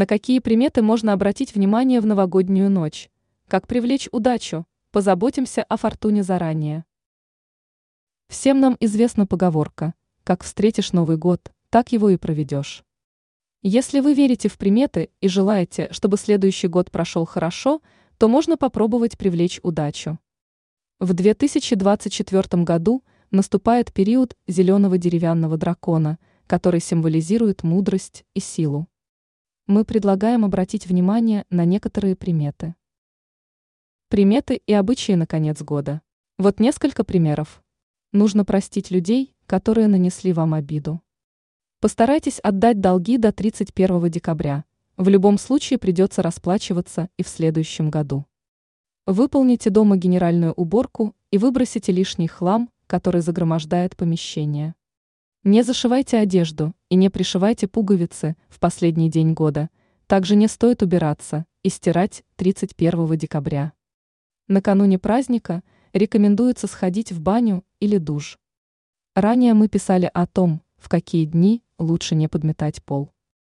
На какие приметы можно обратить внимание в новогоднюю ночь? Как привлечь удачу? Позаботимся о фортуне заранее. Всем нам известна поговорка «Как встретишь Новый год, так его и проведешь». Если вы верите в приметы и желаете, чтобы следующий год прошел хорошо, то можно попробовать привлечь удачу. В 2024 году наступает период зеленого деревянного дракона, который символизирует мудрость и силу мы предлагаем обратить внимание на некоторые приметы. Приметы и обычаи на конец года. Вот несколько примеров. Нужно простить людей, которые нанесли вам обиду. Постарайтесь отдать долги до 31 декабря. В любом случае придется расплачиваться и в следующем году. Выполните дома генеральную уборку и выбросите лишний хлам, который загромождает помещение. Не зашивайте одежду и не пришивайте пуговицы в последний день года. Также не стоит убираться и стирать 31 декабря. Накануне праздника рекомендуется сходить в баню или душ. Ранее мы писали о том, в какие дни лучше не подметать пол.